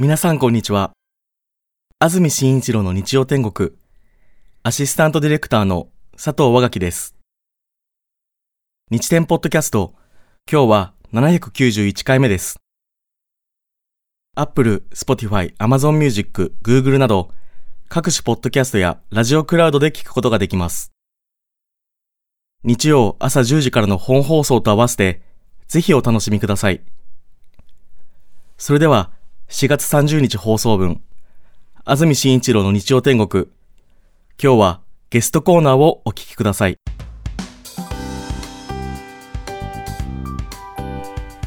皆さんこんにちは。安住紳一郎の日曜天国、アシスタントディレクターの佐藤和垣です。日天ポッドキャスト、今日は791回目です。Apple、Spotify、Amazon Music、Google など、各種ポッドキャストやラジオクラウドで聞くことができます。日曜朝10時からの本放送と合わせて、ぜひお楽しみください。それでは、4月30日放送分、安住紳一郎の日曜天国。今日はゲストコーナーをお聞きください。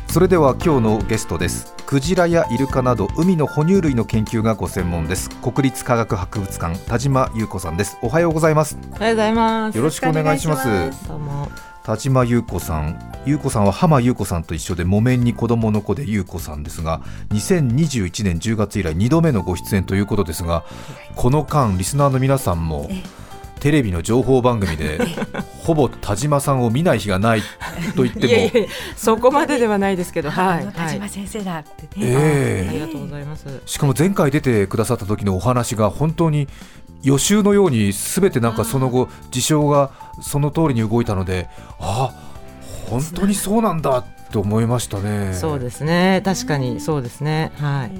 それでは今日のゲストです。クジラやイルカなど海の哺乳類の研究がご専門です。国立科学博物館田島優子さんです。おはようございます。おはようございます。よろしくお願いします。どうも田島優子さん。優子さんは浜優子さんと一緒で木綿に子供の子で優子さんですが2021年10月以来2度目のご出演ということですがこの間リスナーの皆さんもテレビの情報番組でほぼ田島さんを見ない日がないと言ってもいやいやそこまでではないですけど、はい、田島先生だってね、えー、ありがとうございます。しかも前回出てくださった時のお話が本当に予習のようにすべてなんかその後事象がその通りに動いたのであ本当にそうなんだって思いましたね。そうですね。確かにそうですね。はい。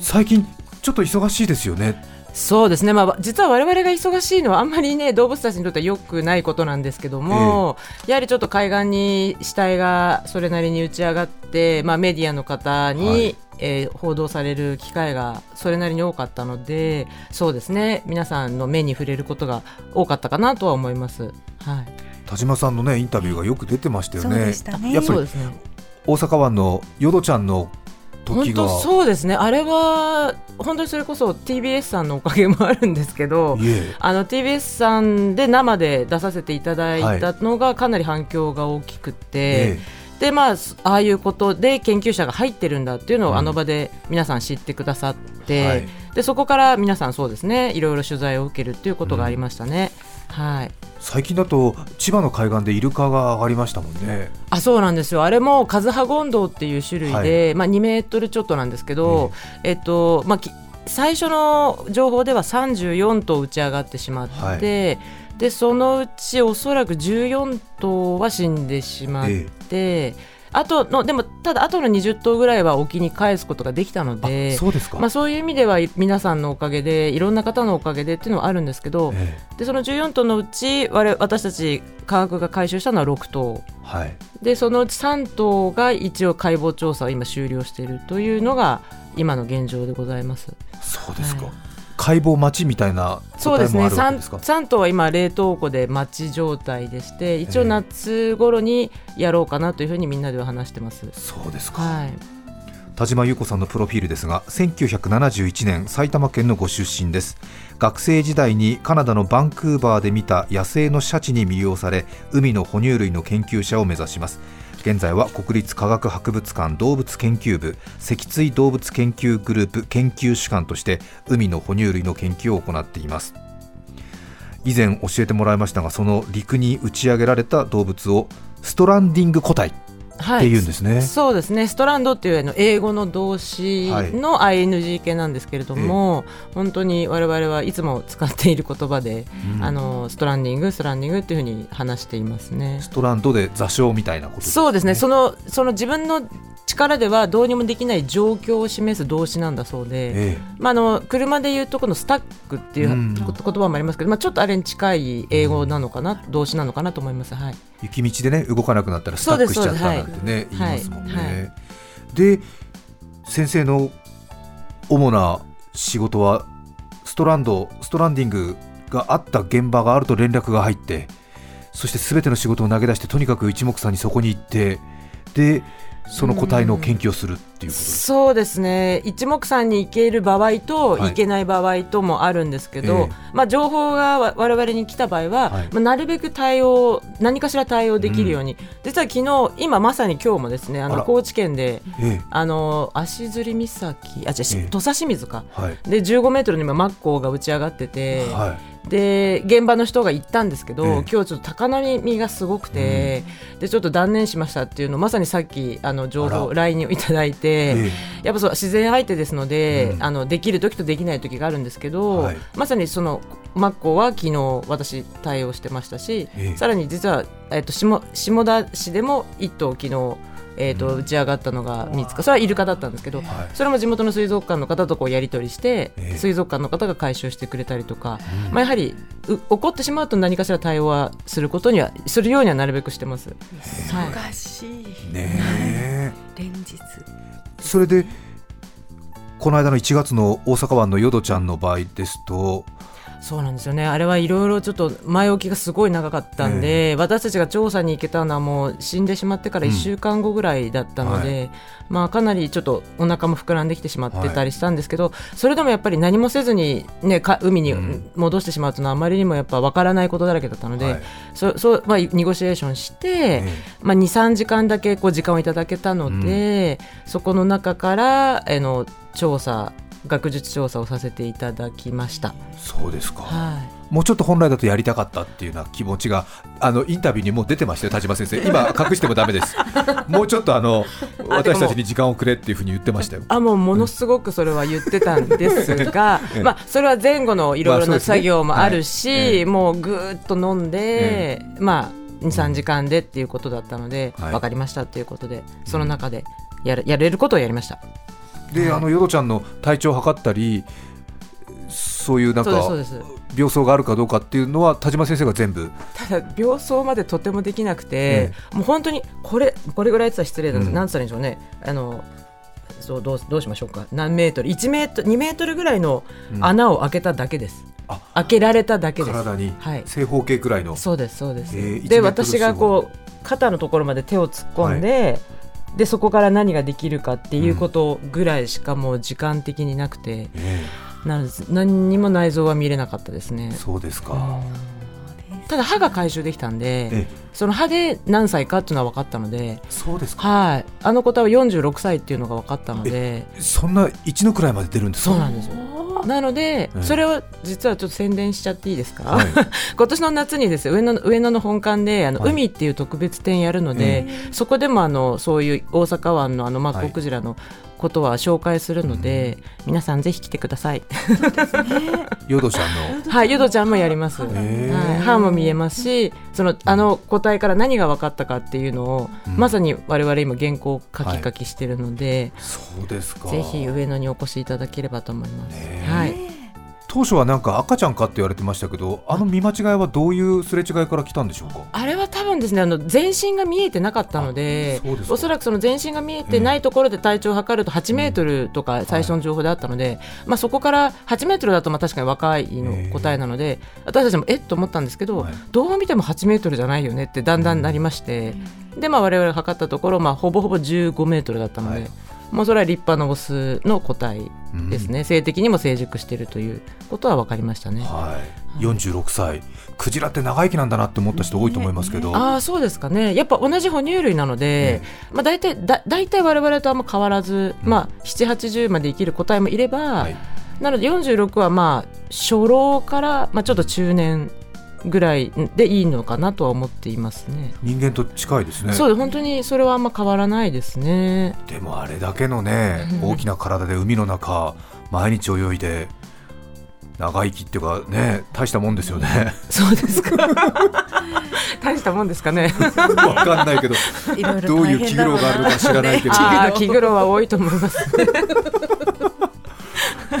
最近ちょっと忙しいですよねそうですね、まあ、実は我々が忙しいのはあんまりね動物たちにとってはよくないことなんですけども、えー、やはりちょっと海岸に死体がそれなりに打ち上がって、まあ、メディアの方に、はい、えー、報道される機会がそれなりに多かったのでそうですね。皆さんの目に触れることが多かったかなとは思います。はい。田島さんのねインタビューがよく出てましたよね。ね。やっぱり、ね、大阪湾の淀ちゃんの本当そうですね。あれは本当にそれこそ TBS さんのおかげもあるんですけどあの TBS さんで生で出させていただいたのがかなり反響が大きくて。でまあ、ああいうことで研究者が入ってるんだっていうのをあの場で皆さん知ってくださって、うんはい、でそこから皆さんそうですねいろいろ取材を受けるっていうことがありましたね。うん、はい。最近だと千葉の海岸でイルカが上がりましたもんね。あそうなんですよ。あれもカズハゴンドウっていう種類で、はい、まあ、2メートルちょっとなんですけど、えっとまあ、最初の情報では34頭打ち上がってしまって、はい、でそのうちおそらく14頭は死んでしまって。ええあとのでもただあとの20頭ぐらいは沖に返すことができたのでそうですか、まあ、そういう意味では皆さんのおかげでいろんな方のおかげでっていうのはあるんですけど、ええ、でその14頭のうち我私たち科学が回収したのは6頭、はい、でそのうち3頭が一応解剖調査を今終了しているというのが今の現状でございます。そうですか、はい解剖待ちみたいなそうですね。3頭は今冷凍庫で待ち状態でして一応夏頃にやろうかなというふうにみんなでは話してます。そうですか、はい、田島優子さんのプロフィールですが1971年埼玉県のご出身です。学生時代にカナダのバンクーバーで見た野生のシャチに魅了され海の哺乳類の研究者を目指します現在は国立科学博物館動物研究部脊椎動物研究グループ研究主幹として海の哺乳類の研究を行っています。以前教えてもらいましたがその陸に打ち上げられた動物をストランディング個体っていうんですね、はい、そうですね。ストランドっていうの英語の動詞の ING 系なんですけれども、はい、本当に我々はいつも使っている言葉で、うん、あのストランディングストランディングっていうふうに話しています。ねストランドで座礁みたいなこと、ね、そうですね。そのその自分の力ではどうにもできない状況を示す動詞なんだそうで、ええ、まあ、あの車でいうとこのスタックっていう言葉もありますけど、まあ、ちょっとあれに近い英語なのかな、動詞なのかなと思います、はい、雪道でね動かなくなったらスタックしちゃったなんてね、言いますもんね。はいはい、で先生の主な仕事はストランドストランディングがあった現場があると連絡が入ってそしてすべての仕事を投げ出してとにかく一目散にそこに行ってでその個体の研究をするっていうこと、うん、そうですね。一目散に行ける場合と行けない場合ともあるんですけど、はい、まあ、情報がわれわれに来た場合は、はい、まあ、なるべく対応何かしら対応できるように、うん、実は昨日今まさに今日もですねあの高知県で、えあの足摺岬あじゃ、え土佐清水か、はい、で15メートルに今マッコウが打ち上がってて、で現場の人が行ったんですけど、ええ、今日ちょっと高波がすごくて、うん、でちょっと断念しましたっていうのをまさにさっきあの情報 LINE をいただいて、え、やっぱそう自然相手ですので、うん、あのできる時とできない時があるんですけど、はい、まさにそのマッコは昨日私対応してましたし、さらに実は、えっと、下下田市でも一頭昨日えーと、打ち上がったのが見つかそれはイルカだったんですけど、それも地元の水族館の方とこうやり取りして、水族館の方が回収してくれたりとか、まあ、やはり起こってしまうと何かしら対応はすることにはするようにはなるべくしてます。忙しい、ね連日。それでこの間の1月の大阪湾の淀ちゃんの場合ですとそうなんですよね。あれはいろいろちょっと前置きがすごい長かったんで、えー、私たちが調査に行けたのはもう死んでしまってから1週間後ぐらいだったので、うんはい、まあ、かなりちょっとお腹も膨らんできてしまってたりしたんですけど、はい、それでもやっぱり何もせずに、ね、か海に戻してしまうというのはあまりにもやっぱ分からないことだらけだったので、はい、そそうまあ、ニゴシエーションして、えー、まあ、23時間だけこう時間をいただけたので、うん、そこの中からえの調査学術調査をさせていただきました。そうですか、はい、もうちょっと本来だとやりたかったっていうような気持ちがあのインタビューにも出てましたよ田島先生。今隠してもだめです。もうちょっとあの私たちに時間をくれっていうふうに言ってましたよ。あもうものすごくそれは言ってたんですが、まあそれは前後のいろいろな作業もあるし、もうぐーっと飲んで、まあ23時間でっていうことだったので、はい、分かりましたっていうことでその中でやるやれることをやりました。で、あのヨドちゃんの体調を測ったりそういうなんか病巣があるかどうかっていうのは田島先生が全部。ただ病巣までとてもできなくて、ええ、もう本当にこれこれぐらい言ったら失礼なんです、うん、なんつったらいいんでしょうね。あのそうどうどうしましょうか。何メートル？1メートル2メートルぐらいの穴を開けただけです、うん、開けられただけです。体に、はい、正方形くらいの。そうですそうです、えー、で私がこう肩のところまで手を突っ込んで、はいでそこから何ができるかっていうことぐらいしかもう時間的になくて、うん、な何にも内臓は見れなかったですね。そうですか、ただ歯が回収できたんでその歯で何歳かっていうのは分かったのでそうですか。はい。あの方は46歳っていうのが分かったのでそんな1のくらいまで出るんですか？そうなんですよ。なので、それを実はちょっと宣伝しちゃっていいですか、はい、今年の夏にです上野上野の本館であの、はい、海っていう特別展やるので、そこでもあのそういう大阪湾のあのマッコウクジラのことは紹介するので、うん、皆さんぜひ来てください。ヨドちゃんの。はい、ヨドちゃんもやります。はい、歯も見えますし、そのあの個体から何が分かったかっていうのを、うん、まさに我々今原稿書き書きしてるので、はい、そうですか。ぜひ上野にお越しいただければと思います。はい。当初はなんか赤ちゃんかって言われてましたけどあの見間違いはどういうすれ違いから来たんでしょうか？あれは多分ですねあの全身が見えてなかったのでおそらくその全身が見えてないところで体調を測ると8メートルとか最初の情報であったので、まあ、そこから8メートルだとまあ確かに若いの答えなので私たちもえっと思ったんですけど、どう見ても8メートルじゃないよねってだんだんなりまして、でまあ我々が測ったところ、まあ、ほぼほぼ15メートルだったので。もうそれは立派なオスの個体ですね、うん、性的にも成熟しているということは分かりましたね。はい、46歳。クジラって長生きなんだなって思った人多いと思いますけど、ああそうですかね。やっぱ同じ哺乳類なので、まあ、大体だ大体我々とあんま変わらず、うん、まあ、780まで生きる個体もいれば、はい、なので46はまあ初老から、まあ、ちょっと中年ぐらいでいいのかなとは思っていますね人間と近いですねそう本当にそれはあんま変わらないですねでもあれだけのね大きな体で海の中毎日泳いで長生きっていうかね大したもんですよね。そうですか。大したもんですかね。わかんないけど、どういう気苦労があるのか知らないけど。あ気苦労は多いと思います。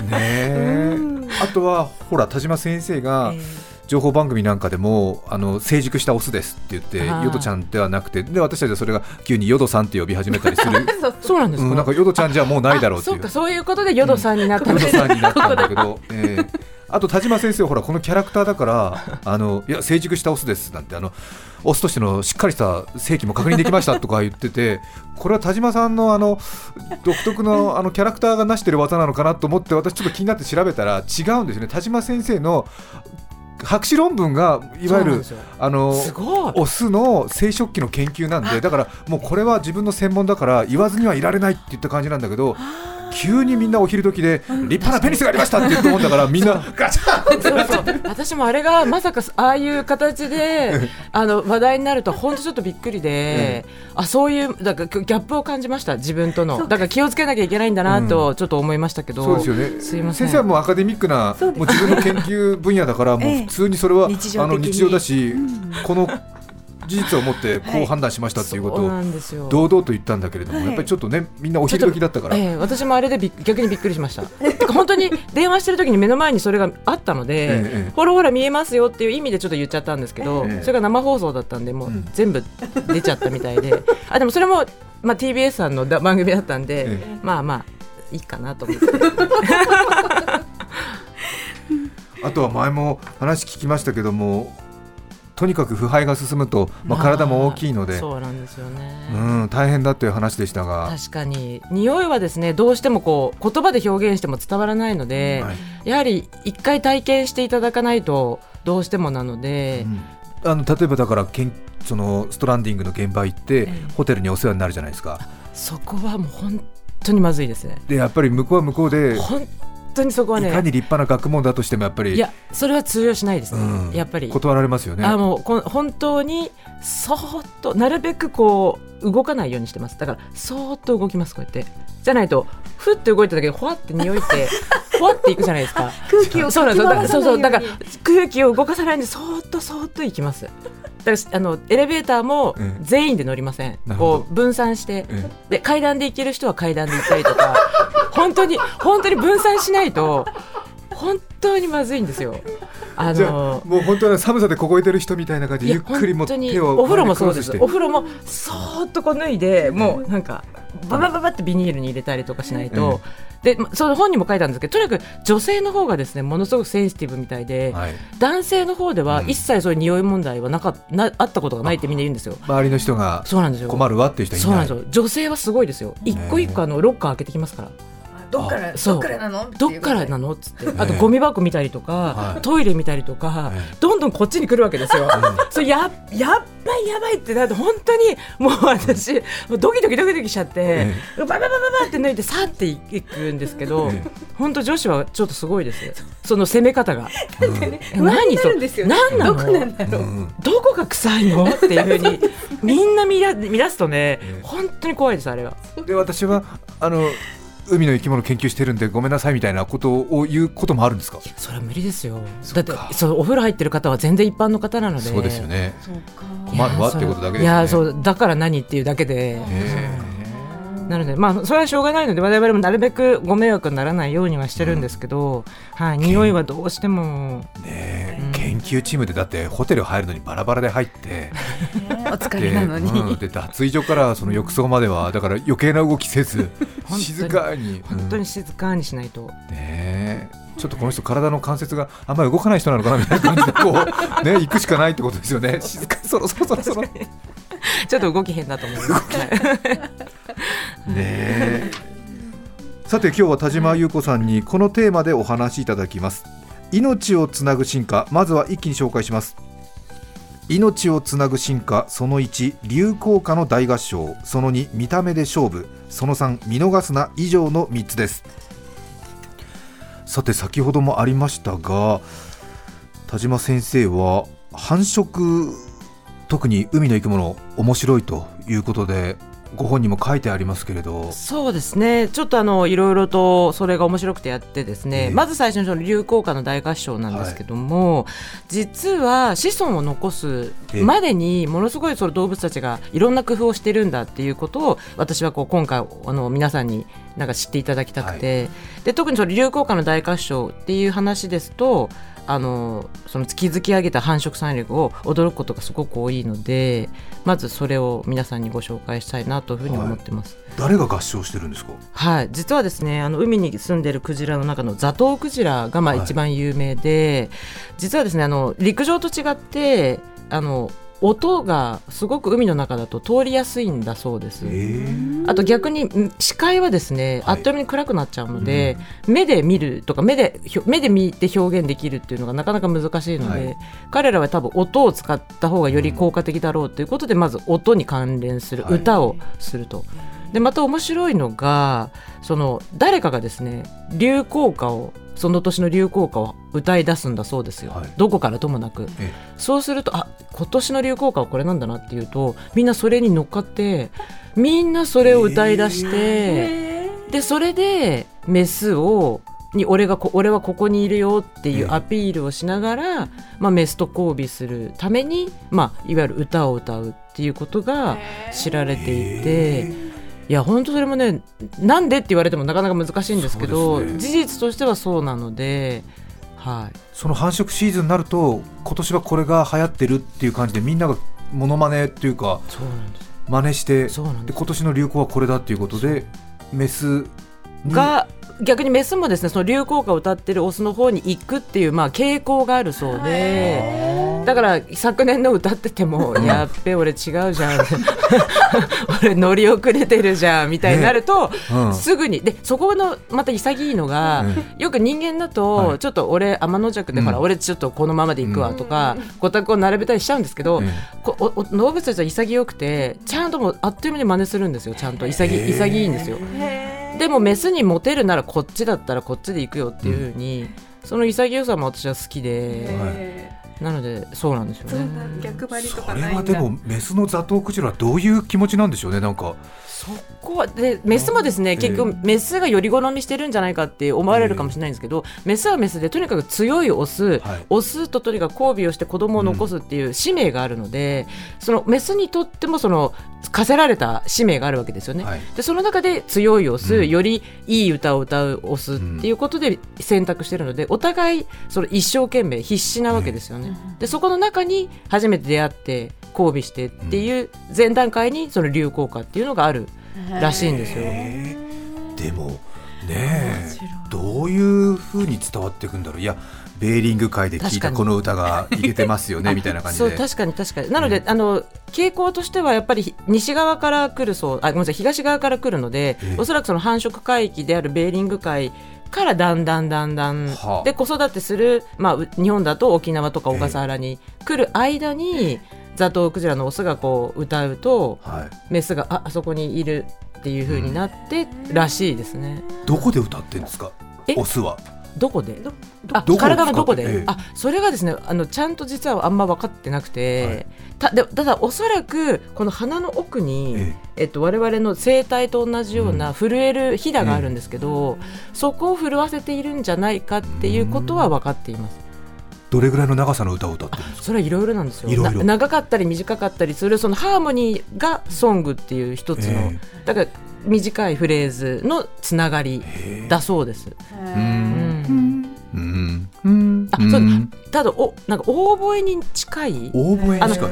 ねあとはほら田島先生が。えー情報番組なんかでもあの成熟したオスですって言ってヨドちゃんではなくてで私たちはそれが急にヨドさんって呼び始めたりする。そうなんです。か、うん、なんかヨドちゃんじゃもうないだろうっていう。そうかそういうことでヨドさんになったうん、ヨドさんになったんだけど、えー、あと田島先生ほらこのキャラクターだからあのいや成熟したオスですなんてあのオスとしてのしっかりした正規も確認できましたとか言っててこれは田島さんのあの独特のあのキャラクターが成してる技なのかなと思って私ちょっと気になって調べたら違うんですね。田島先生の博士論文がいわゆるあのオスの生殖器の研究なんでだからもうこれは自分の専門だから言わずにはいられないって言った感じなんだけど急にみんなお昼時で立派なペニスがありましたって言うと思うんだから みんなガチャンそうそう私もあれがまさかああいう形で あの話題になると本当ちょっとびっくりで、あそういうだからギャップを感じました自分との。だから気をつけなきゃいけないんだなとちょっと思いましたけど、そうですよね。すいません。先生はもうアカデミックなもう自分の研究分野だからもう 普通にそれは、あの日常だし、この事実を持ってこう判断しましたっていうことを堂々と言ったんだけれども、やっぱりちょっとねみんなお昼時だったから、え私もあれでび逆にびっくりしました。本当に電話してる時に目の前にそれがあったので、えほらほら見えますよっていう意味でちょっと言っちゃったんですけど、それが生放送だったんでもう全部出ちゃったみたいで、あでもそれも、まあ、TBS さんの番組だったんで、まあまあいいかなと思って。あとは前も話聞きましたけどもとにかく腐敗が進むと、まあ、体も大きいので、そうなんですよね、うん、大変だという話でしたが。確かに匂いはですねどうしてもこう言葉で表現しても伝わらないので、はい、やはり一回体験していただかないとどうしてもなので。うん、あの例えばだからけんそのストランディングの現場行って、えホテルにお世話になるじゃないですか。そこはもう本当にまずいですね。でやっぱり向こうは向こうで本当にそこはねいかに立派な学問だとしてもやっぱりいやそれは通用しないです。ね、うん、やっぱり。断られますよね。あもうこ本当にそーっとなるべくこう動かないようにしてます。だからそーっと動きますこうやって。じゃないとふって動いただけでほわって匂いって ほわっていくじゃないですか。空気をそうなんですそうそうだから空気を動かさないんでそーっとそーっといきます。だからあのエレベーターも全員で乗りません、うん、こう分散して、うん、で階段で行ける人は階段で行ったりとか。本当に本当に分散しないと本当にまずいんですよ。あのもう本当に寒さで凍えてる人みたいな感じでゆっくりも手をお風呂もそうですお風呂もそーっとこう脱いでもうなんかババババってビニールに入れたりとかしないと、でその本にも書いたんですけどとにかく女性の方がですねものすごくセンシティブみたいで、はい、男性の方では一切そういう匂い問題はなかなあったことがないってみんな言うんですよ周りの人が困るわっていう人いないそうなんですよ女性はすごいですよ一個一個あのロッカー開けてきますから。どっからどっからなの？どっからなの？っつって。あとゴミ箱見たりとか、トイレ見たりとか、どんどんこっちに来るわけですよ。それややっばいやばいってなって本当にもう私ドキドキドキドキしちゃって、バババババって抜いてさっていくんですけど、本当女子はちょっとすごいですよ。その攻め方が。何そ何なの？どこなんだろう、どこが臭いの？っていうふうにみんな見出すとね本当に怖いですあれは。で私はあの海の生き物研究してるんでごめんなさいみたいなことを言うこともあるんですか？それは無理ですよ。だってそうお風呂入ってる方は全然一般の方なので。そうですよね。困るわってことだけです、ね、いやそうだから何っていうだけで、なので、まあ、それはしょうがないので、我々もなるべくご迷惑にならないようにはしてるんですけど、うん、はい、匂いはどうしても。ね、うん、研究チームでだってホテル入るのにバラバラで入って、お疲れなのに、うん、で脱衣所からその浴槽まではだから余計な動きせず 静かに本当に静かにしないと。ねちょっとこの人体の関節があんまり動かない人なのかなみたいな感じでこうね 行くしかないってことですよね。静かそろそろそろそろ。ちょっと動き変だと思います。ねさて今日は田島優子さんにこのテーマでお話しいただきます。命をつなぐ進化まずは一気に紹介します。命をつなぐ進化その1流行歌の大合唱。その2見た目で勝負。その3見逃すな以上の3つです。さて先ほどもありましたが田島先生は繁殖特に海の生き物面白いということでご本にも書いてありますけれど。そうですね。ちょっとあのいろいろとそれが面白くてやってですね、えー、まず最初の流行歌の大合唱なんですけども、はい、実は子孫を残すまでにものすごいその動物たちがいろんな工夫をしてるんだっていうことを私はこう今回あの皆さんになんか知っていただきたくて、はい、で特にその流行歌の大合唱っていう話ですとあのその築き上げた繁殖産力を驚くことがすごく多いのでまずそれを皆さんにご紹介したいなというふうに思ってます、はい、誰が合唱してるんですか？はい。実はですねあの海に住んでるクジラの中のザトウクジラがまあ一番有名で、はい、実はですねあの陸上と違ってあの音がすごく海の中だと通りやすいんだそうです。あと逆に視界はですね、あっという間に暗くなっちゃうので、うん、目で見るとか目で目で見て表現できるっていうのがなかなか難しいので、はい、彼らは多分音を使った方がより効果的だろうということで、まず音に関連する歌をすると。はい、でまた面白いのがその誰かがですね流行歌をその年の流行歌を歌い出すんだそうですよ、はい、どこからともなく、そうするとあ今年の流行歌はこれなんだなっていうとみんなそれに乗っかってみんなそれを歌い出して、えー、でそれでメスをに俺がこ俺はここにいるよっていうアピールをしながら、まあ、メスと交尾するために、まあ、いわゆる歌を歌うっていうことが知られていて。いや本当それもねなんでって言われてもなかなか難しいんですけど、ね、事実としてはそうなので、はい、その繁殖シーズンになると今年はこれが流行ってるっていう感じでみんながものまねっていうか真似してで今年の流行はこれだっていうことでメスが逆にメスもですねその流行歌を歌ってるオスの方に行くっていうまあ傾向があるそうで。だから昨年の歌ってても やっべ俺違うじゃん。俺乗り遅れてるじゃんみたいになると、すぐにでそこのまた潔いのが、うん、よく人間だと、ちょっと俺天の弱で、ほら俺ちょっとこのままでいくわとか、ごたくを並べたりしちゃうんですけど、動物たちは潔くてちゃんともあっという間に真似するんですよちゃんと。潔潔いんですよ。でもメスにモテるならこっちだったらこっちで行くよっていうふうに、その潔さも私は好きで。なのでそうなんですよね。逆張りとかそれはでもメスのザトウクジラはどういう気持ちなんでしょうねなんか。そこはでメスもですね、結局メスがより好みしてるんじゃないかって思われるかもしれないんですけど、メスはメスでとにかく強いオス、はい、オスととにかく交尾をして子供を残すっていう使命があるので、うん、そのメスにとってもその課せられた使命があるわけですよね。はい、でその中で強いオス、うん、よりいい歌を歌うオスっていうことで選択してるので、お互いその一生懸命必死なわけですよね。でそこの中に初めて出会って交尾してっていう前段階にその流行歌っていうのがあるらしいんですよ。でもねどういうふうに伝わっていくんだろう。いやベーリング界で聞いたこの歌がいけてますよね みたいな感じで。そう確かに確かに。なので、うん、あの傾向としてはやっぱり西側から来るそうあごめんなさい東側から来るので、おそらくその繁殖海域であるベーリング海からだんだんだんだん、はあ、で子育てする、まあ、日本だと沖縄とか小笠原に来る間に、ザトウクジラのオスがこう歌うと、はい、メスがああそこにいるっていうふうになってらしいですね。どこで歌ってんですか？オスはどこで？あ体のどこで、ええ、あそれがですねあのちゃんと実はあんま分かってなくて、はい、たでただおそらくこの鼻の奥に、ええ。えっと、我々の声帯と同じような震えるひだがあるんですけど、うん、そこを震わせているんじゃないかっていうことは分かっています。どれぐらいの長さの歌を歌ってるんですか？それはいろいろなんですよ。長かったり短かったりするそのハーモニーがソングっていう一つの、だから短いフレーズのつながりだそうです。うん。うん。あそうただおなんかオーボエに近い？オーボエに近い。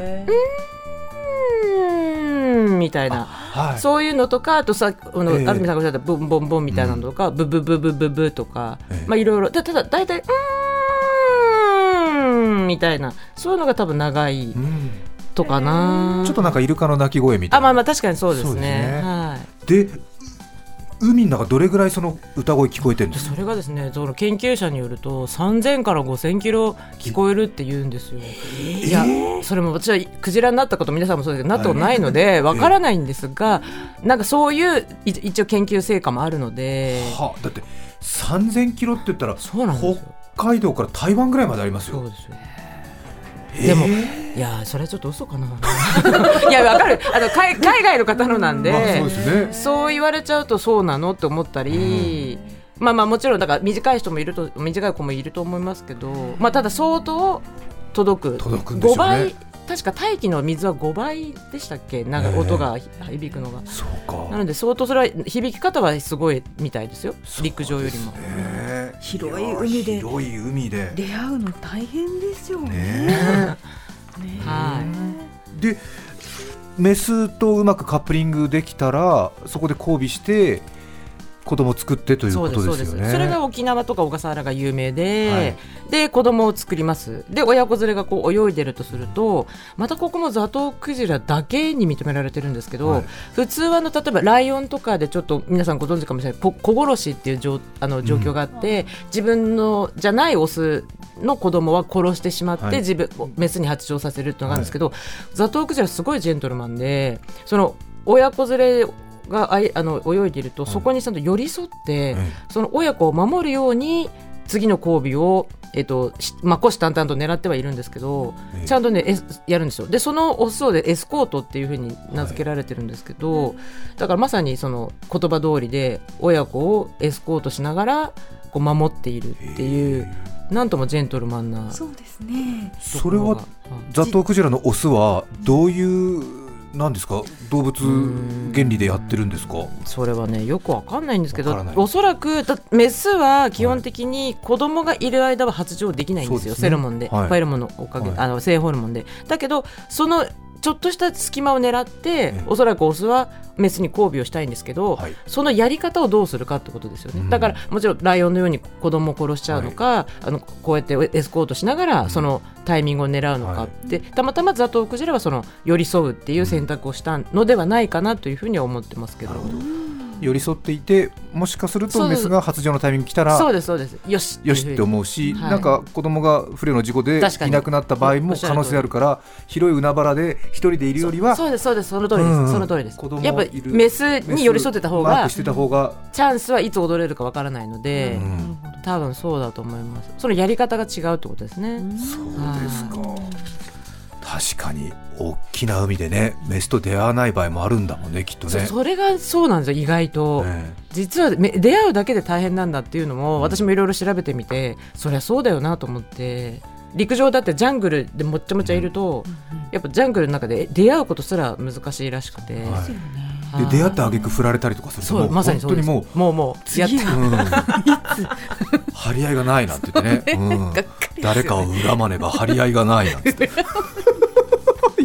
うんみたいな、はい、そういうのとかあとさあの、えー、安住さんがおっしゃったブンボンボンみたいなのとか、うん、ブブブブブブとか、えー、まあいろいろ。ただ大体うんみたいな。そういうのが多分長い。とかな、ちょっとなんかイルカの鳴き声みたいな。あまあまあ確かにそうですね、ね、はい、で海の中どれぐらいその歌声聞こえてるんですそれがですねその研究者によると3000から5000キロ聞こえるって言うんですよ。いやそれも私はクジラになったこと皆さんもそうですけどなったことないのでわからないんですが、なんかそういう一応研究成果もあるので。はだって3000キロって言ったらそうなんですよ北海道から台湾ぐらいまでありますよ。そうですよでも、いやそれはちょっと嘘かな。いやわかる。あの海海外の方のなんでまあそうですね、そう言われちゃうとそうなのって思ったり、うん、まあまあもちろんだから短い人もいると短い子もいると思いますけど、まあ、ただ相当届く。届くんでしょう、ね、5倍確か大気の水は5倍でしたっけ？なんか音が響くのが、そうか。なので相当それは響き方はすごいみたいですよ陸上よりも、ね、広い海で広い海で。出会うの大変ですよね。ね はい。でメスとうまくカップリングできたらそこで交尾して子供を作ってということですよね。それが沖縄とか小笠原が有名で、はい、で子供を作ります。で親子連れがこう泳いでるとするとまたここもザトウクジラだけに認められてるんですけど、はい、普通はの例えばライオンとかでちょっと皆さんご存知かもしれない子殺しっていう状あの状況があって、うん、自分のじゃないオスの子供は殺してしまって、はい、自分メスに発情させるっていうのがあるんですけど、ザトウクジラすごいジェントルマンでその親子連れがあいあの泳いでいると、そこにちゃんと寄り添って、その親子を守るように次の交尾をえっとまあ、虎視眈々と狙ってはいるんですけど、えちゃんとねやるんですよ。でそのオスをでエスコートっていうふうに名付けられてるんですけど、はい、だからまさにその言葉通りで親子をエスコートしながらこう守っているっていう。なんともジェントルマンなそうですね。それはザトウクジラのオスはどういう何ですか？動物原理でやってるんですか？それはねよくわかんないんですけどおそらくメスは基本的に子供がいる間は発情できないんですよ、はい、セロモンで、はい、ファイロモンのおかげ、はい、あの性ホルモンで。だけどそのちょっとした隙間を狙って、おそらくオスはメスに交尾をしたいんですけど、はい、そのやり方をどうするかってことですよね、うん、だからもちろんライオンのように子供を殺しちゃうのか、はい、あのこうやってエスコートしながらそのタイミングを狙うのかって、はい、たまたまザトウクジラはその寄り添うっていう選択をしたのではないかなというふうには思ってますけど。寄り添っていてもしかするとメスが発情のタイミング来たらそうですそうです。よし。よしって思うし、はい、なんか子供が不慮の事故でいなくなった場合も可能性あるから広い海原で一人でいるよりはそうですそうです。その通りです、うん、その通りです。やっぱメスに寄り添ってた方がしてた方がチャンスはいつ踊れるかわからないので、うん、多分そうだと思います。そのやり方が違うってことですね、そうですか確かに大きな海でねメスと出会わない場合もあるんだもんねきっとね。それがそうなんですよ意外と、ね、実は出会うだけで大変なんだっていうのも、私もいろいろ調べてみてそりゃそうだよなと思って。陸上だってジャングルでもっちゃもちゃいると、やっぱジャングルの中で出会うことすら難しいらしくて。はい。で出会った挙句振られたりとかするとまさに本当にもうもうもうやっ張り合いがないなんて言ってね、うん、誰かを恨まねば張り合いがないなんてい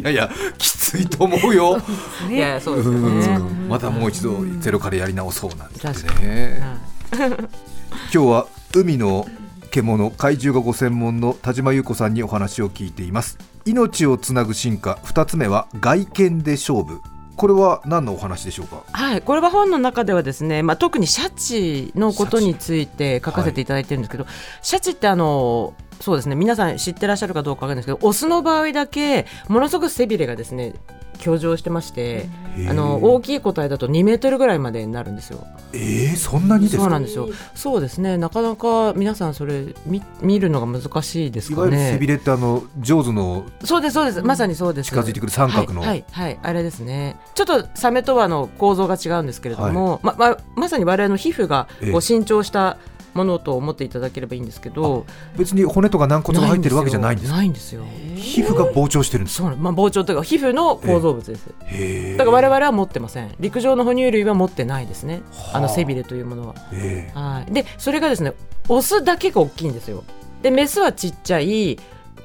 やいやきついと思うよ。いやそうですね。またもう一度ゼロからやり直そうなんてね。今日は海の獣怪獣がご専門の田島優子さんにお話を聞いています命をつなぐ進化2つ目は外見で勝負これは何のお話でしょうか？はい、これは本の中ではですね、まあ特にシャチのことについて書かせていただいてるんですけど、シャチってあのそうですね皆さん知ってらっしゃるかどうかわかんないですけどオスの場合だけものすごく背びれがですね居上してましてあの大きい個体だと2メートルぐらいまでになるんですよ。えー、そんなにそうなんですよ。そうですね。なかなか皆さんそれ見見るのが難しいですかね。いわゆる背びれってあの上手のそうですそうですまさにそうです。近づいてくる三角の、はい、はい、はい、あれですね。ちょっとサメとはの構造が違うんですけれども、はい、まままさに我々の皮膚がこう伸長した、えーものと思っていただければいいんですけど別に骨とか軟骨が入ってるわけじゃないんですないんですよ。皮膚が膨張してるんですそう、まあ、膨張というか皮膚の構造物です。だから我々は持ってません。陸上の哺乳類は持ってないですね。あ。の背びれというものは。はい。でそれがですねオスだけが大きいんですよ。でメスはちっちゃい。お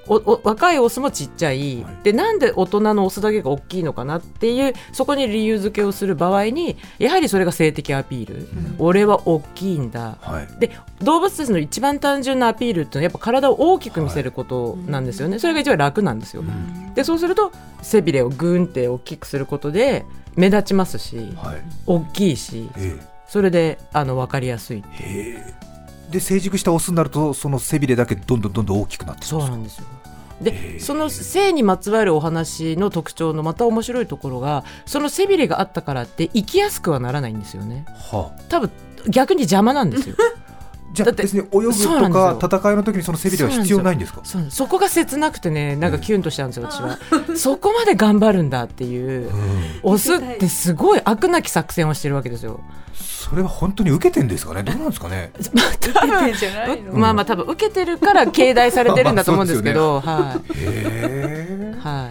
若いオスもちっちゃい、はい、でなんで大人のオスだけが大きいのかなっていうそこに理由付けをする場合にやはりそれが性的アピール、うん、俺は大きいんだ、はい、で動物たちの一番単純なアピールっていうのはやっぱ体を大きく見せることなんですよね、はい、それが一番楽なんですよ、うん、でそうすると背びれをグーンって大きくすることで目立ちますし、大きいし、それであの分かりやすい。で成熟したオスになるとその背びれだけどんどんどんどん大きくなってそうなんですよでその性にまつわるお話の特徴のまた面白いところがその背びれがあったからって生きやすくはならないんですよね、はあ、多分逆に邪魔なんですよ じゃあ別に泳ぐとか戦いの時にその背びれは必要ないんですか？そこが切なくてねなんかキュンとしちゃうんですよ、私は。そこまで頑張るんだっていう、オスってすごい悪なき作戦をしてるわけですよ。それは本当に受けてんですかね？どうなんですかね？まあまあ多分受けてるから敬大されてるんだと思うんですけど、はい、は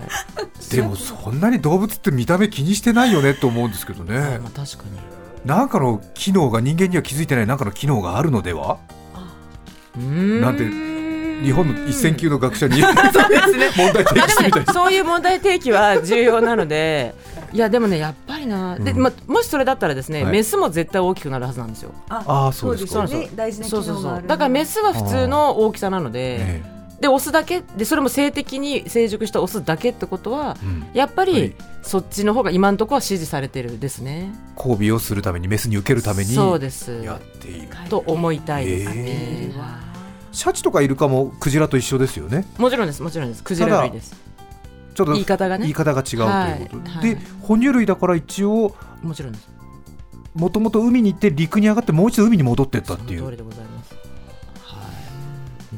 い、でもそんなに動物って見た目気にしてないよねと思うんですけどね、まあ、確かに何かの機能が人間には気づいてない何かの機能があるのでは？なんて日本の一線級の学者に 問題提起してみたい、ね、そういう問題提起は重要なので。いやでもねやっぱりな、うん、でまもしそれだったらですね、はい、メスも絶対大きくなるはずなんですよ。ああそうですか。ね、大事なそうそうそう。だからメスは普通の大きさなので。でオスだけでそれも性的に成熟したオスだけってことは、うん、やっぱり、はい、そっちの方が今のところは支持されてるですね。交尾をするためにメスに受けるためにそうです。やっている。と思いたいです。ね、えー、シャチとかイルカもクジラと一緒ですよね？もちろんですもちろんです。クジラ類です。ちょっと言い方がね。言い方が違うということで、はい、哺乳類だから一応もちろんです。もともと海に行って陸に上がってもう一度海に戻っていったっていう。通りでございます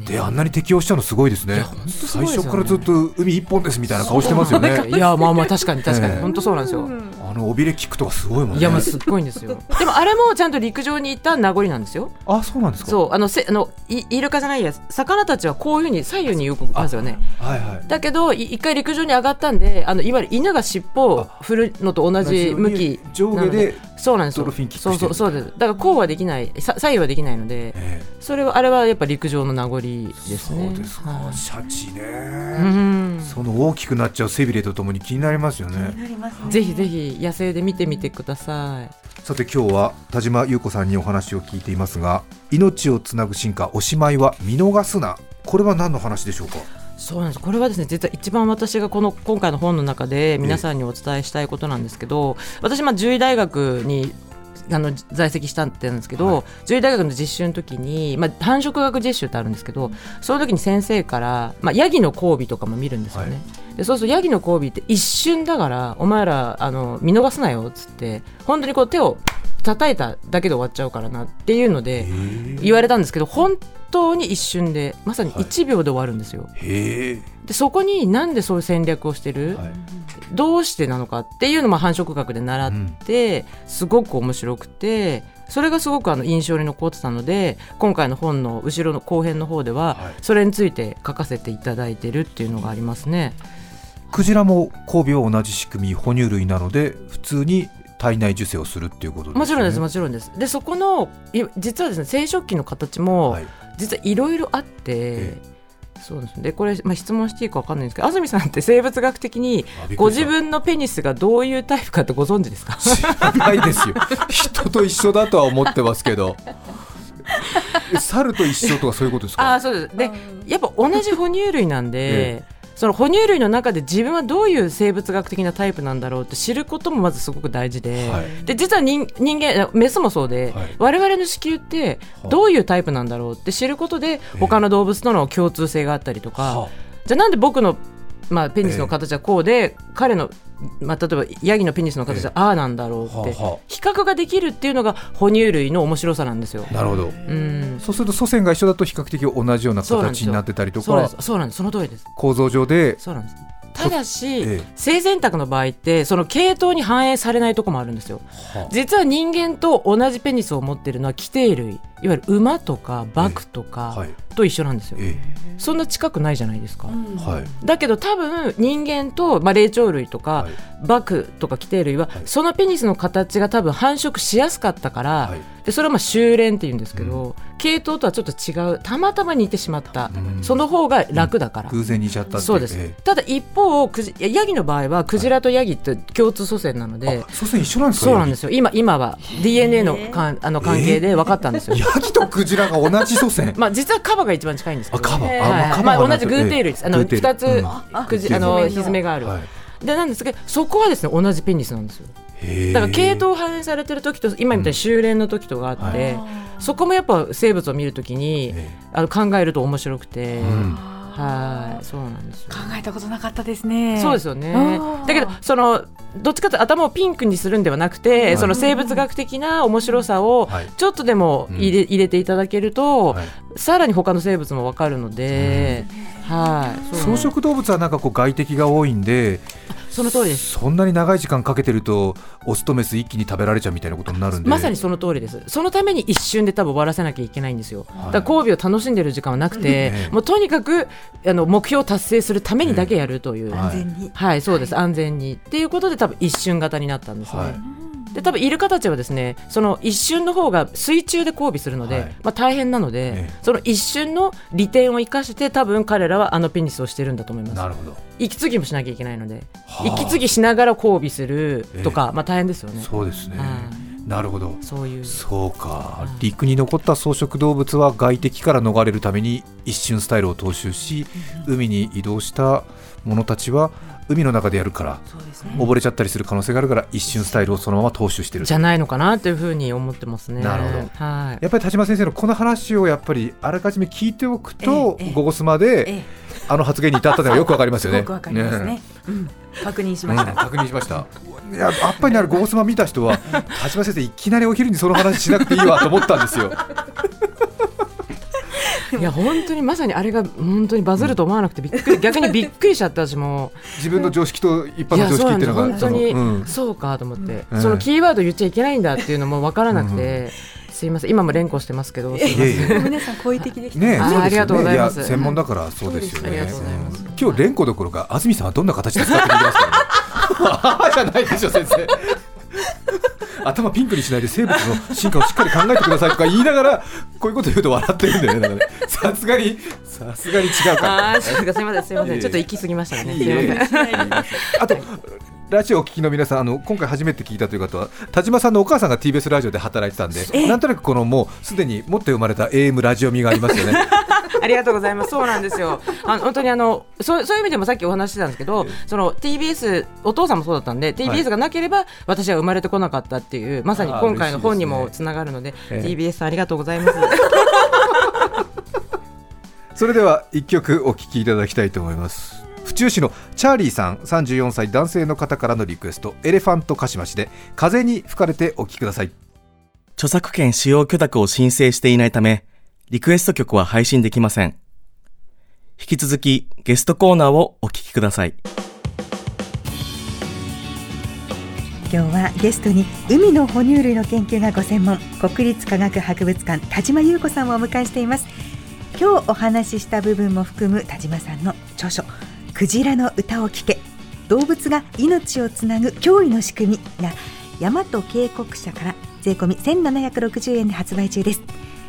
であんなに適応したのすごいですね。最初からずっと海一本ですみたいな顔してますよね。いやまあまあ確かに確かに、本当そうなんですよあの尾びれ聞くとかすごいもんね。いやまあすっごいんですよ。でもあれもちゃんと陸上に行った名残なんですよ。あそうなんですか？そうあのせあのイイルカじゃないや魚たちはこういうふうに左右に動くんですよね。はいはいだけど一回陸上に上がったんであのいわゆる犬が尻尾を振るのと同じ向き上下でそうなんですよ。そうそうそうです。だからこうはできない。左右はできないので、えー、それはあれはやっぱ陸上の名残ですね。ですか、はい、シャチね、うん、その大きくなっちゃう背びれとともに気になりますよね、ね、ぜひぜひ野生で見てみてください。さて今日は田島優子さんにお話を聞いていますが命をつなぐ進化おしまいは見逃すな。これは何の話でしょうか？そうなんです。これはですね実は一番私がこの今回の本の中で皆さんにお伝えしたいことなんですけど、私、まあ、獣医大学にあの在籍したってんですけど、はい、獣医大学の実習の時に、まあ、繁殖学実習ってあるんですけどその時に先生から、まあ、ヤギの交尾とかも見るんですよね、はい、でそうするとヤギの交尾って一瞬だからお前らあの見逃すなよっつって本当にこう手を叩いただけで終わっちゃうからなっていうので言われたんですけど本当に一瞬でまさに1秒で終わるんですよ。はい、でそこになんでそういう戦略をしてる、はい、どうしてなのかっていうのも繁殖学で習って、うん、すごく面白くてそれがすごくあの印象に残ってたので今回の本の後ろの後編の方では、それについて書かせていただいてるっていうのがありますね。クジラも交尾は同じ仕組み哺乳類なので普通に体内受精をするっていうことです、ね、もちろんですもちろんです。でそこの実はですね生殖器の形も、実はい。ろいろあって、そうですでこれ、まあ、質問していいか分かんないんですけど安住さんって生物学的にご自分のペニスがどういうタイプかってご存知ですか？知らないですよ。人と一緒だとは思ってますけど。猿と一緒とかそういうことですか？あそうです。でやっぱ同じ哺乳類なんで、ええその哺乳類の中で自分はどういう生物学的なタイプなんだろうって知ることもまずすごく大事で。はい、で実は人人間メスもそうで、はい、我々の子宮ってどういうタイプなんだろうって知ることで他の動物との共通性があったりとか、じゃあなんで僕のまあ、ペニスの形はこうで、彼のまあ、例えばヤギのペニスの形はああなんだろうって、比較ができるっていうのが哺乳類の面白さなんですよ。なるほど、うん、そうすると祖先が一緒だと比較的同じような形になってたりとかそうなんです。その通りです。構造上でそうなんです。ただし、ええ、性選択の場合ってその系統に反映されないところもあるんですよ、はあ、実は人間と同じペニスを持っているのは規定類いわゆる馬とかバクとか、と一緒なんですよ、えそんな近くないじゃないですか、はい、だけど多分人間と、まあ、霊長類とか、はい、バクとか規定類は、はい、そのペニスの形が多分繁殖しやすかったから、でそれはまあ修練っていうんですけど、うん、系統とはちょっと違うたまたま似てしまった、うん、その方が楽だから、うん、偶然似ちゃったそうです、えー、ただ一方クジヤギの場合はクジラとヤギって共通祖先なので、祖先一緒なんですかそうなんですよ。今今は DNA のかあの関係で分かったんですよ、ギとクジラが同じ祖先。まあ実はカバが一番近いんですけど、カバ、はい。まあ、同じ偶定類です、あの二つ、くじあのひずめがある、でなんですけどそこはですね同じペニスなんですよ。だから系統反映されてる時と今みたいに修練の時とがあって、そこもやっぱ生物を見るときにあの考えると面白くて。はい、そうなんです考えたことなかったですね。そうですよね。だけど、そのどっちかというと頭をピンクにするんではなくて、はい、その生物学的な面白さをちょっとでも入れ,、入れていただけると、はい、さらに他の生物もわかるので、はい。草食動物はなんかこう外敵が多いんで。その通りです。そんなに長い時間かけてるとオスとメス一気に食べられちゃうみたいなことになるんで。まさにその通りです。そのために一瞬で多分終わらせなきゃいけないんですよ、はい、だから交尾を楽しんでる時間はなくて、ね、もうとにかくあの目標を達成するためにだけやるという、ね、安全にはい。そうです、安全に。っていうことで多分一瞬型になったんですね、はいで多分イルカたちはですねその一瞬の方が水中で交尾するので、はい、まあ、大変なので、ええ、その一瞬の利点を生かして多分彼らはあのペニスをしてるんだと思います。なるほど。息継ぎもしなきゃいけないので、はあ、息継ぎしながら交尾するとか、え、まあ、大変ですよね。そうですね、はなるほど。そういう。そうか、陸に残った草食動物は外敵から逃れるために一瞬スタイルを踏襲し、海に移動した者たちは海の中でやるから、ね、溺れちゃったりする可能性があるから一瞬スタイルをそのまま踏襲してるじゃないのかなというふうに思ってますね。なるほど、はい、やっぱり田島先生のこの話をやっぱりあらかじめ聞いておくと、ええ、ゴゴスマで、え、あの発言に至ったのはよくわかりますよね。よくわかりますね。ねうん、確認しました。うん、確認しました。いややっぱりなるゴゴスマ見た人は田島先生いきなりお昼にその話しなくていいわと思ったんですよ。いや本当にまさにあれが本当にバズると思わなくてびっくり。逆にびっくりしちゃった私も。自分の常識と一般の常識っていうのが本当に、うん、そうかと思って、うん、そのキーワード言っちゃいけないんだっていうのも分からなくて。すいません。今も連呼してますけど皆さん好意的でねありがとうございます。専門だからそうですよね。今日連呼どころか安住さんはどんな形ですかって聞きますか じゃないでしょ先生頭ピンクにしないで生物の進化をしっかり考えてくださいとか言いながらこういうこと言うと笑ってるんだよね。さすがにさすがに違うかあすみませんすみませんちょっと行き過ぎましたね。あとラジオを聞きの皆さんあの今回初めて聞いたという方は田島さんのお母さんが TBS ラジオで働いてたんでなんとなくこのもうすでに持って生まれた AM ラジオ味がありますよね ありがとうございます。そうなんですよ。あの本当にあのそうそういう意味でもさっきお話してたんですけど、その TBS お父さんもそうだったんで、TBS がなければ私は生まれてこなかったっていうまさに今回の本にもつながるので、でね、TBS ありがとうございます。それでは一曲お聴きいただきたいと思います。府中市のチャーリーさん34歳男性の方からのリクエストエレファントカシマシで風に吹かれてお聴きください著作権使用許諾を申請していないためリクエスト曲は配信できません。引き続きゲストコーナーをお聞きください。今日はゲストに海の哺乳類の研究がご専門国立科学博物館田島優子さんをお迎えしています今日お話しした部分も含む田島さんの著書クジラの歌を聞け。動物が命をつなぐ驚異の仕組みが大和渓谷社から税込み1760円で発売中です。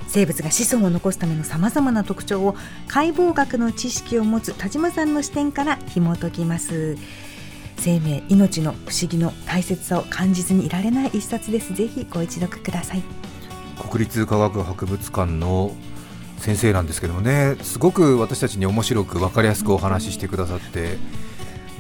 生物が子孫を残すためのさまざまな特徴を解剖学の知識を持つ田島さんの視点から紐解きます。生命命の不思議の大切さを感じずにいられない一冊です。ぜひご一読ください。国立科学博物館の先生なんですけどもねすごく私たちに面白く分かりやすくお話ししてくださって、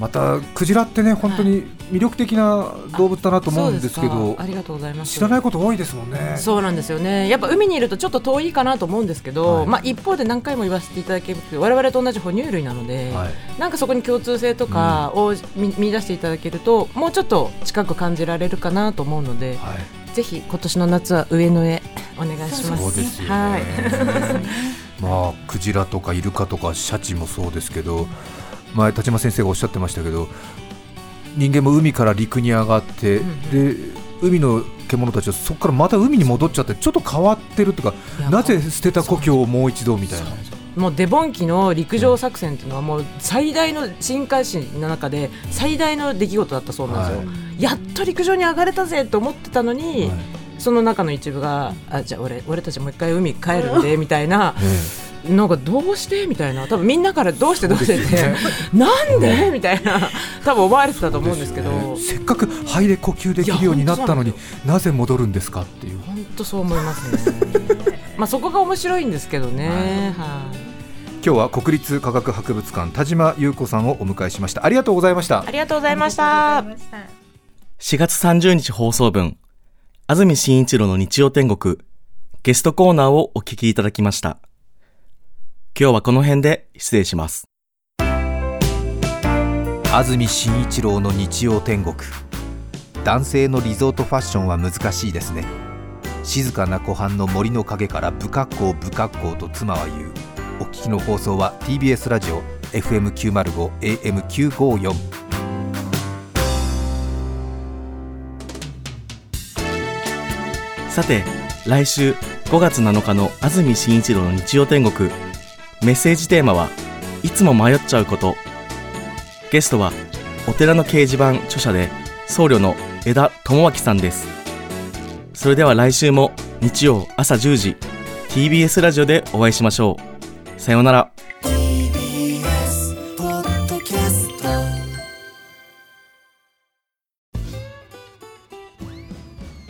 またクジラってね本当に魅力的な動物だなと思うんですけど、ありがとうございます。知らないこと多いですもんね。そうなんですよね。やっぱ海にいるとちょっと遠いかなと思うんですけど、はい、まあ一方で何回も言わせていただける我々と同じ哺乳類なので、はい、なんかそこに共通性とかを見,、見出していただけるともうちょっと近く感じられるかなと思うので、はい、ぜひ今年の夏は上野へお願いします。そうですよね、はい、まあクジラとかイルカとかシャチもそうですけど、前立間先生がおっしゃってましたけど人間も海から陸に上がって、うん、で海の獣たちはそこからまた海に戻っちゃってちょっと変わってるとかなぜ捨てた故郷をもう一度みたいな。もうデボン期の陸上作戦というのはもう最大の新海史の中で最大の出来事だったそうなんですよ、はい、やっと陸上に上がれたぜと思ってたのに、はい、その中の一部があじゃあ俺俺たちもう一回海帰るんでみたいな、なんかどうしてみたいな多分みんなからどうしてどうしてって、ね、なんで？みたいな多分思われてたと思うんですけど、ね、せっかく肺で呼吸できるようになったのになぜ戻るんですかっていう。本当そう思いますねまあそこが面白いんですけどね。はい、今日は国立科学博物館田島優子さんをお迎えしました。ありがとうございました。ありがとうございました。4月30日放送分。安住紳一郎の日曜天国。ゲストコーナーをお聞きいただきました。今日はこの辺で失礼します。安住紳一郎の日曜天国。男性のリゾートファッションは難しいですね静かな湖畔の森の陰から不格好不格好と妻は言う。お聞きの放送は TBS ラジオ FM905 AM954 さて来週5月7日の安住紳一郎の日曜天国。メッセージテーマはいつも迷っちゃうこと。ゲストはお寺の掲示板著者で僧侶の枝智明さんです。それでは来週も日曜朝10時 TBS ラジオでお会いしましょう。さようなら。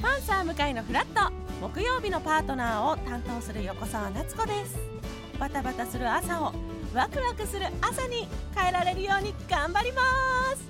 パンサー向かいのフラット。木曜日のパートナーを担当する横澤夏子です。バタバタする朝をワクワクする朝に変えられるように頑張ります